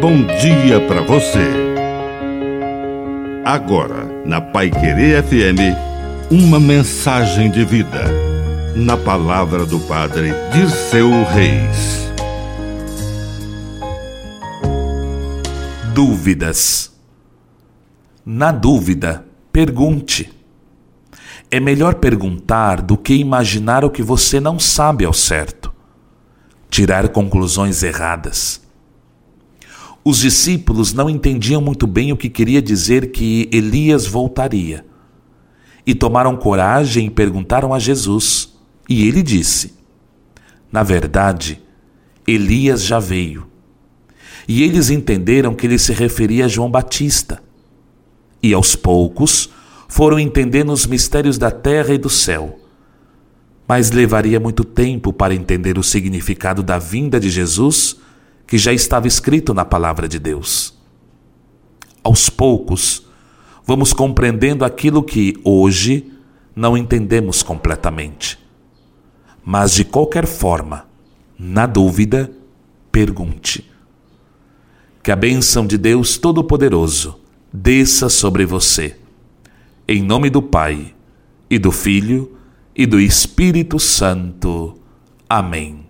bom dia para você. Agora, na Pai Querer FM, uma mensagem de vida. Na palavra do Padre Dirceu Reis. Dúvidas. Na dúvida, pergunte. É melhor perguntar do que imaginar o que você não sabe ao certo. Tirar conclusões erradas. Os discípulos não entendiam muito bem o que queria dizer que Elias voltaria. E tomaram coragem e perguntaram a Jesus. E ele disse: Na verdade, Elias já veio. E eles entenderam que ele se referia a João Batista. E aos poucos foram entendendo os mistérios da terra e do céu. Mas levaria muito tempo para entender o significado da vinda de Jesus que já estava escrito na palavra de Deus. Aos poucos, vamos compreendendo aquilo que hoje não entendemos completamente. Mas de qualquer forma, na dúvida, pergunte. Que a bênção de Deus Todo-Poderoso desça sobre você. Em nome do Pai, e do Filho, e do Espírito Santo. Amém.